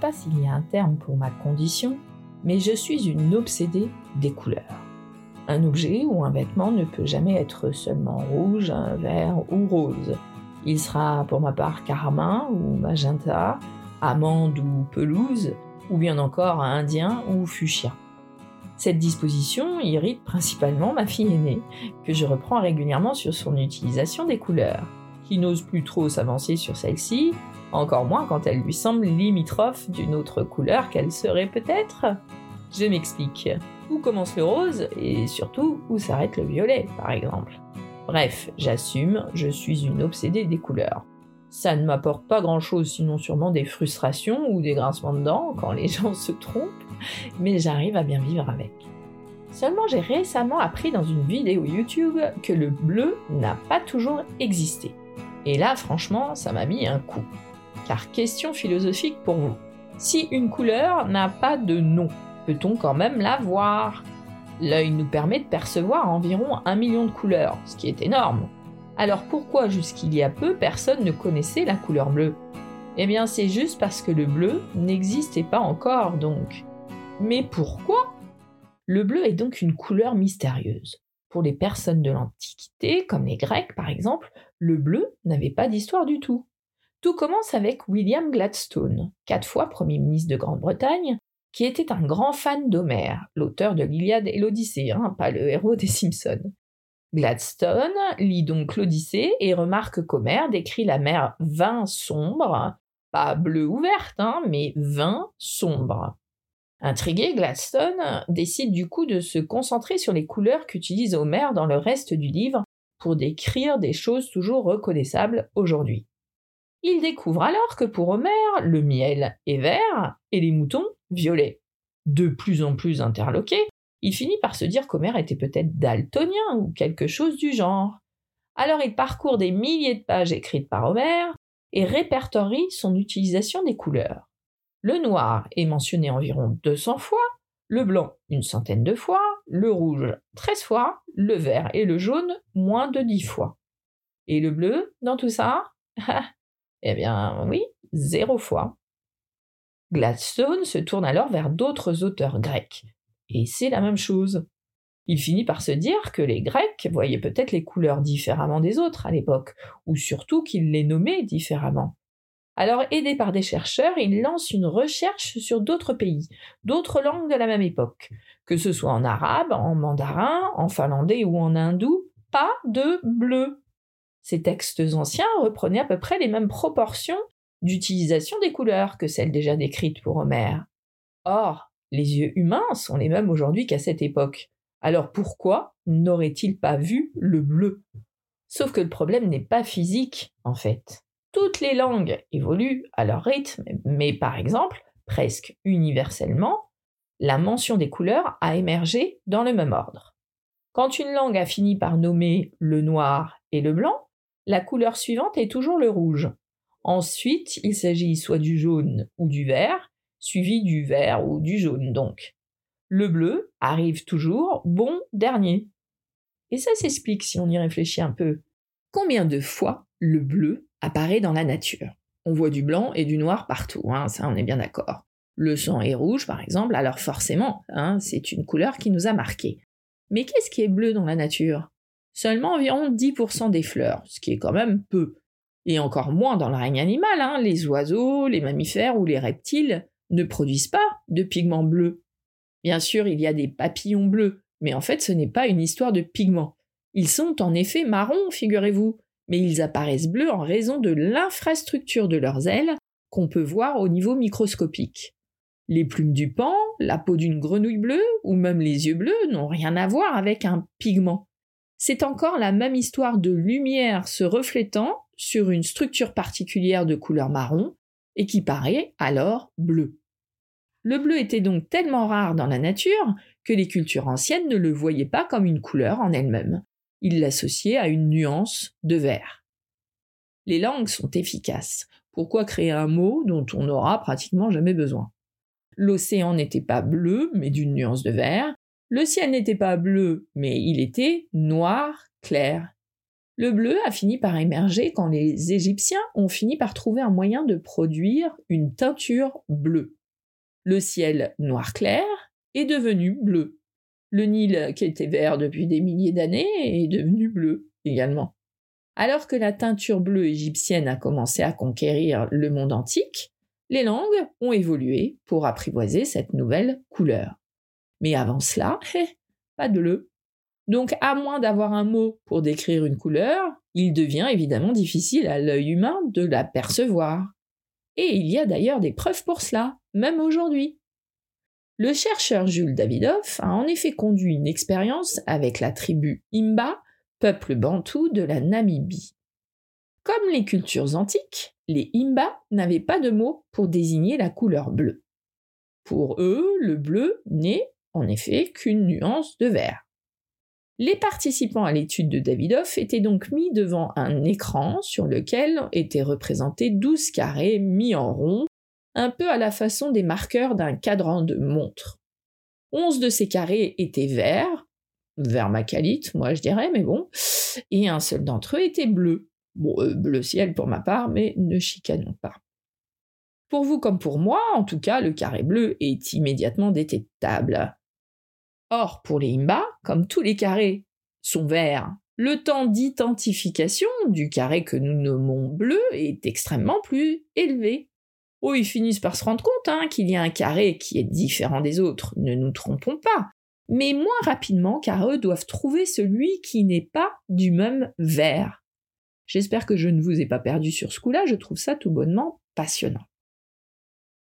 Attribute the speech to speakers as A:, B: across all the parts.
A: pas s'il y a un terme pour ma condition, mais je suis une obsédée des couleurs. Un objet ou un vêtement ne peut jamais être seulement rouge, vert ou rose. Il sera pour ma part carmin ou magenta, amande ou pelouse, ou bien encore indien ou fuchsia. Cette disposition irrite principalement ma fille aînée, que je reprends régulièrement sur son utilisation des couleurs, qui n'ose plus trop s'avancer sur celle-ci, encore moins quand elle lui semble limitrophe d'une autre couleur qu'elle serait peut-être. Je m'explique. Où commence le rose et surtout où s'arrête le violet, par exemple. Bref, j'assume, je suis une obsédée des couleurs. Ça ne m'apporte pas grand-chose, sinon sûrement des frustrations ou des grincements de dents quand les gens se trompent, mais j'arrive à bien vivre avec. Seulement j'ai récemment appris dans une vidéo YouTube que le bleu n'a pas toujours existé. Et là, franchement, ça m'a mis un coup. Car question philosophique pour vous. Si une couleur n'a pas de nom, peut-on quand même la voir? L'œil nous permet de percevoir environ un million de couleurs, ce qui est énorme. Alors pourquoi jusqu'il y a peu personne ne connaissait la couleur bleue? Eh bien c'est juste parce que le bleu n'existait pas encore donc. Mais pourquoi? Le bleu est donc une couleur mystérieuse. Pour les personnes de l'Antiquité, comme les Grecs par exemple, le bleu n'avait pas d'histoire du tout. Tout commence avec William Gladstone, quatre fois Premier ministre de Grande-Bretagne, qui était un grand fan d'Homère, l'auteur de l'Iliade et l'Odyssée, hein, pas le héros des Simpsons. Gladstone lit donc l'Odyssée et remarque qu'Homère décrit la mer vin sombre, pas bleu ou verte, hein, mais vin sombre. Intrigué, Gladstone décide du coup de se concentrer sur les couleurs qu'utilise Homère dans le reste du livre pour décrire des choses toujours reconnaissables aujourd'hui. Il découvre alors que pour Homère, le miel est vert et les moutons violets. De plus en plus interloqué, il finit par se dire qu'Homère était peut-être daltonien ou quelque chose du genre. Alors il parcourt des milliers de pages écrites par Homère et répertorie son utilisation des couleurs. Le noir est mentionné environ 200 fois, le blanc une centaine de fois, le rouge 13 fois, le vert et le jaune moins de 10 fois. Et le bleu dans tout ça? Eh bien oui, zéro fois. Gladstone se tourne alors vers d'autres auteurs grecs, et c'est la même chose. Il finit par se dire que les Grecs voyaient peut-être les couleurs différemment des autres à l'époque, ou surtout qu'ils les nommaient différemment. Alors, aidé par des chercheurs, il lance une recherche sur d'autres pays, d'autres langues de la même époque, que ce soit en arabe, en mandarin, en finlandais ou en hindou, pas de bleu. Ces textes anciens reprenaient à peu près les mêmes proportions d'utilisation des couleurs que celles déjà décrites pour Homère. Or, les yeux humains sont les mêmes aujourd'hui qu'à cette époque. Alors pourquoi n'aurait-il pas vu le bleu? Sauf que le problème n'est pas physique, en fait. Toutes les langues évoluent à leur rythme, mais par exemple, presque universellement, la mention des couleurs a émergé dans le même ordre. Quand une langue a fini par nommer le noir et le blanc, la couleur suivante est toujours le rouge. Ensuite, il s'agit soit du jaune ou du vert, suivi du vert ou du jaune donc. Le bleu arrive toujours bon dernier. Et ça s'explique si on y réfléchit un peu. Combien de fois le bleu apparaît dans la nature On voit du blanc et du noir partout, hein, ça on est bien d'accord. Le sang est rouge par exemple, alors forcément, hein, c'est une couleur qui nous a marqués. Mais qu'est-ce qui est bleu dans la nature? Seulement environ 10% des fleurs, ce qui est quand même peu. Et encore moins dans le règne animal, hein. les oiseaux, les mammifères ou les reptiles ne produisent pas de pigments bleus. Bien sûr, il y a des papillons bleus, mais en fait ce n'est pas une histoire de pigments. Ils sont en effet marrons, figurez-vous, mais ils apparaissent bleus en raison de l'infrastructure de leurs ailes qu'on peut voir au niveau microscopique. Les plumes du pan, la peau d'une grenouille bleue ou même les yeux bleus n'ont rien à voir avec un pigment. C'est encore la même histoire de lumière se reflétant sur une structure particulière de couleur marron et qui paraît alors bleu. Le bleu était donc tellement rare dans la nature que les cultures anciennes ne le voyaient pas comme une couleur en elle-même. Ils l'associaient à une nuance de vert. Les langues sont efficaces. Pourquoi créer un mot dont on n'aura pratiquement jamais besoin? L'océan n'était pas bleu, mais d'une nuance de vert. Le ciel n'était pas bleu, mais il était noir clair. Le bleu a fini par émerger quand les Égyptiens ont fini par trouver un moyen de produire une teinture bleue. Le ciel noir clair est devenu bleu. Le Nil, qui était vert depuis des milliers d'années, est devenu bleu également. Alors que la teinture bleue égyptienne a commencé à conquérir le monde antique, les langues ont évolué pour apprivoiser cette nouvelle couleur. Mais avant cela, pas de bleu. Donc, à moins d'avoir un mot pour décrire une couleur, il devient évidemment difficile à l'œil humain de la percevoir. Et il y a d'ailleurs des preuves pour cela, même aujourd'hui. Le chercheur Jules Davidoff a en effet conduit une expérience avec la tribu Imba, peuple bantou de la Namibie. Comme les cultures antiques, les Imba n'avaient pas de mot pour désigner la couleur bleue. Pour eux, le bleu n'est en effet qu'une nuance de vert. Les participants à l'étude de Davidoff étaient donc mis devant un écran sur lequel étaient représentés douze carrés mis en rond un peu à la façon des marqueurs d'un cadran de montre. Onze de ces carrés étaient verts, vert macalite, moi je dirais, mais bon, et un seul d'entre eux était bleu. Euh, bleu ciel pour ma part, mais ne chicanons pas. Pour vous comme pour moi, en tout cas, le carré bleu est immédiatement détectable. Or, pour les Imba, comme tous les carrés sont verts, le temps d'identification du carré que nous nommons bleu est extrêmement plus élevé. Oh, ils finissent par se rendre compte hein, qu'il y a un carré qui est différent des autres, ne nous trompons pas, mais moins rapidement car eux doivent trouver celui qui n'est pas du même vert. J'espère que je ne vous ai pas perdu sur ce coup-là, je trouve ça tout bonnement passionnant.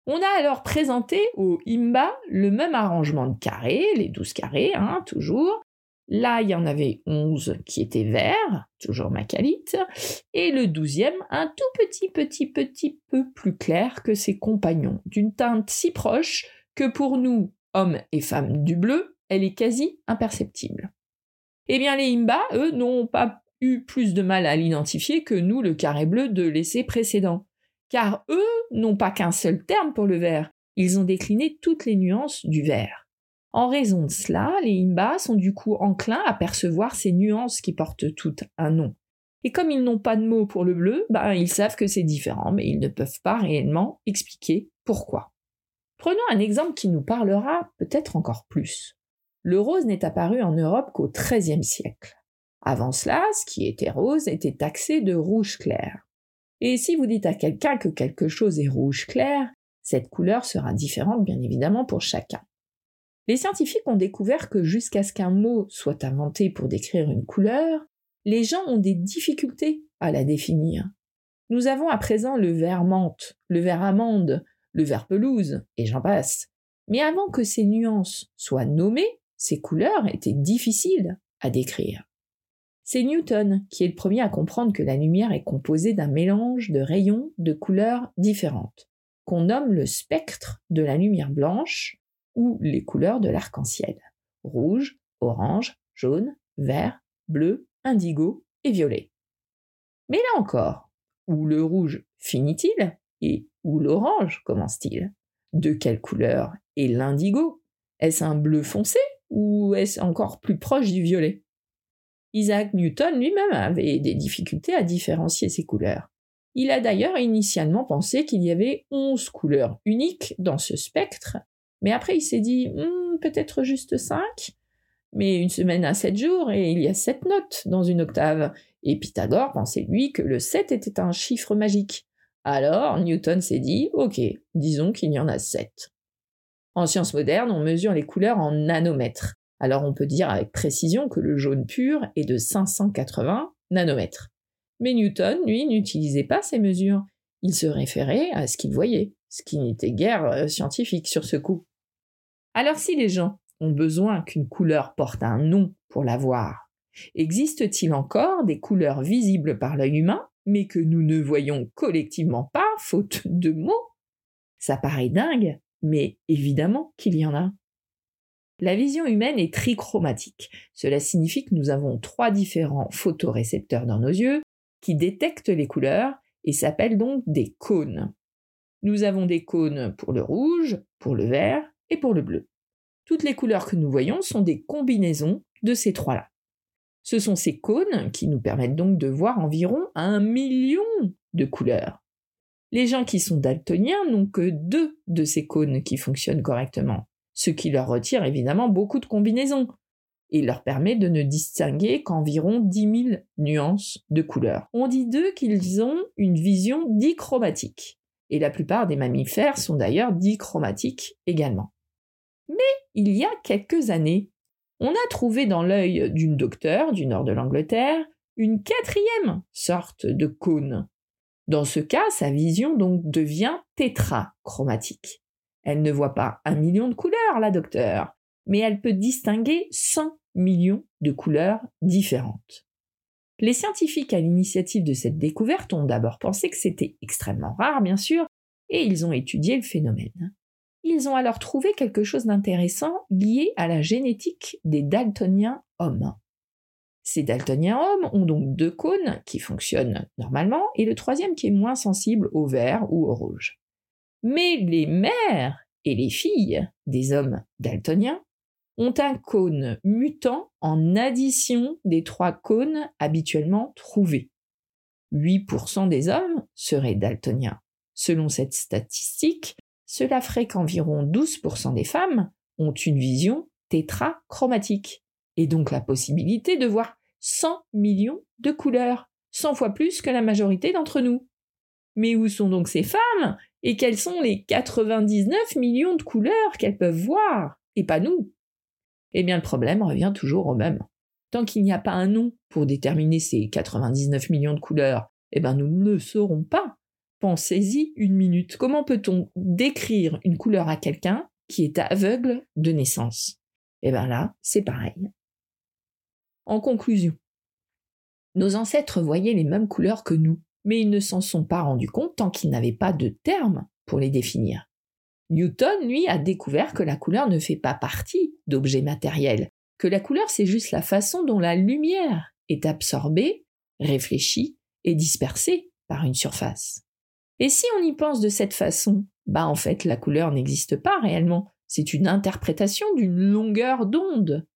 A: On a alors présenté au IMBA le même arrangement de carrés, les douze carrés, hein, toujours, Là, il y en avait 11 qui étaient verts, toujours macalite, et le douzième, un tout petit, petit, petit peu plus clair que ses compagnons, d'une teinte si proche que pour nous, hommes et femmes du bleu, elle est quasi imperceptible. Eh bien, les Imba, eux, n'ont pas eu plus de mal à l'identifier que nous, le carré bleu de l'essai précédent. Car eux n'ont pas qu'un seul terme pour le vert, ils ont décliné toutes les nuances du vert. En raison de cela, les Imba sont du coup enclins à percevoir ces nuances qui portent toutes un nom. Et comme ils n'ont pas de mots pour le bleu, ben, ils savent que c'est différent, mais ils ne peuvent pas réellement expliquer pourquoi. Prenons un exemple qui nous parlera peut-être encore plus. Le rose n'est apparu en Europe qu'au XIIIe siècle. Avant cela, ce qui était rose était taxé de rouge clair. Et si vous dites à quelqu'un que quelque chose est rouge clair, cette couleur sera différente bien évidemment pour chacun. Les scientifiques ont découvert que jusqu'à ce qu'un mot soit inventé pour décrire une couleur, les gens ont des difficultés à la définir. Nous avons à présent le vert menthe, le vert amande, le vert pelouse, et j'en passe. Mais avant que ces nuances soient nommées, ces couleurs étaient difficiles à décrire. C'est Newton qui est le premier à comprendre que la lumière est composée d'un mélange de rayons de couleurs différentes, qu'on nomme le spectre de la lumière blanche, ou les couleurs de l'arc-en-ciel. Rouge, orange, jaune, vert, bleu, indigo et violet. Mais là encore, où le rouge finit-il et où l'orange commence-t-il? De quelle couleur est l'indigo? Est-ce un bleu foncé ou est-ce encore plus proche du violet? Isaac Newton lui-même avait des difficultés à différencier ces couleurs. Il a d'ailleurs initialement pensé qu'il y avait onze couleurs uniques dans ce spectre mais après, il s'est dit, hmm, peut-être juste 5. Mais une semaine à 7 jours, et il y a 7 notes dans une octave. Et Pythagore pensait, lui, que le 7 était un chiffre magique. Alors, Newton s'est dit, ok, disons qu'il y en a 7. En sciences modernes, on mesure les couleurs en nanomètres. Alors on peut dire avec précision que le jaune pur est de 580 nanomètres. Mais Newton, lui, n'utilisait pas ces mesures. Il se référait à ce qu'il voyait, ce qui n'était guère euh, scientifique sur ce coup. Alors si les gens ont besoin qu'une couleur porte un nom pour la voir, existe-t-il encore des couleurs visibles par l'œil humain, mais que nous ne voyons collectivement pas, faute de mots? Ça paraît dingue, mais évidemment qu'il y en a. La vision humaine est trichromatique. Cela signifie que nous avons trois différents photorécepteurs dans nos yeux qui détectent les couleurs et s'appellent donc des cônes. Nous avons des cônes pour le rouge, pour le vert et pour le bleu. Toutes les couleurs que nous voyons sont des combinaisons de ces trois-là. Ce sont ces cônes qui nous permettent donc de voir environ un million de couleurs. Les gens qui sont daltoniens n'ont que deux de ces cônes qui fonctionnent correctement, ce qui leur retire évidemment beaucoup de combinaisons et leur permet de ne distinguer qu'environ 10 000 nuances de couleurs. On dit d'eux qu'ils ont une vision dichromatique, et la plupart des mammifères sont d'ailleurs dichromatiques également. Mais il y a quelques années, on a trouvé dans l'œil d'une docteure du nord de l'Angleterre une quatrième sorte de cône. Dans ce cas, sa vision donc devient tétrachromatique. Elle ne voit pas un million de couleurs, la docteure, mais elle peut distinguer 100 millions de couleurs différentes. Les scientifiques à l'initiative de cette découverte ont d'abord pensé que c'était extrêmement rare, bien sûr, et ils ont étudié le phénomène. Ils ont alors trouvé quelque chose d'intéressant lié à la génétique des daltoniens hommes. Ces daltoniens hommes ont donc deux cônes qui fonctionnent normalement et le troisième qui est moins sensible au vert ou au rouge. Mais les mères et les filles des hommes daltoniens ont un cône mutant en addition des trois cônes habituellement trouvés. 8% des hommes seraient daltoniens. Selon cette statistique, cela ferait qu'environ 12% des femmes ont une vision tétrachromatique, et donc la possibilité de voir 100 millions de couleurs, 100 fois plus que la majorité d'entre nous. Mais où sont donc ces femmes et quels sont les 99 millions de couleurs qu'elles peuvent voir, et pas nous? Eh bien le problème revient toujours au même. Tant qu'il n'y a pas un nom pour déterminer ces 99 millions de couleurs, eh bien nous ne saurons pas. Pensez-y une minute. Comment peut-on décrire une couleur à quelqu'un qui est aveugle de naissance? Eh bien là, c'est pareil. En conclusion, nos ancêtres voyaient les mêmes couleurs que nous, mais ils ne s'en sont pas rendus compte tant qu'ils n'avaient pas de terme pour les définir. Newton, lui, a découvert que la couleur ne fait pas partie d'objets matériels, que la couleur c'est juste la façon dont la lumière est absorbée, réfléchie et dispersée par une surface. Et si on y pense de cette façon, bah en fait la couleur n'existe pas réellement, c'est une interprétation d'une longueur d'onde.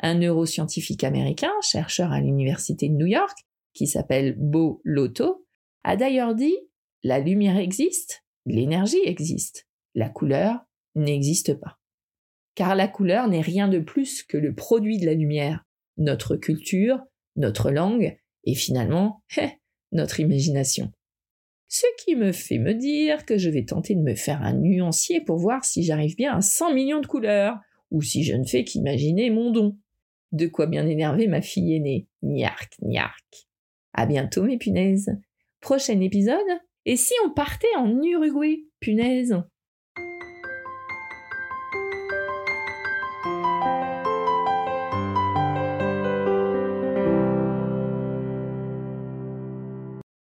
A: Un neuroscientifique américain, chercheur à l'université de New York, qui s'appelle Bo Lotto, a d'ailleurs dit la lumière existe, l'énergie existe la couleur n'existe pas. Car la couleur n'est rien de plus que le produit de la lumière, notre culture, notre langue et finalement notre imagination. Ce qui me fait me dire que je vais tenter de me faire un nuancier pour voir si j'arrive bien à 100 millions de couleurs, ou si je ne fais qu'imaginer mon don. De quoi bien énerver ma fille aînée. Niark, niark. À bientôt mes punaises. Prochain épisode. Et si on partait en Uruguay, punaise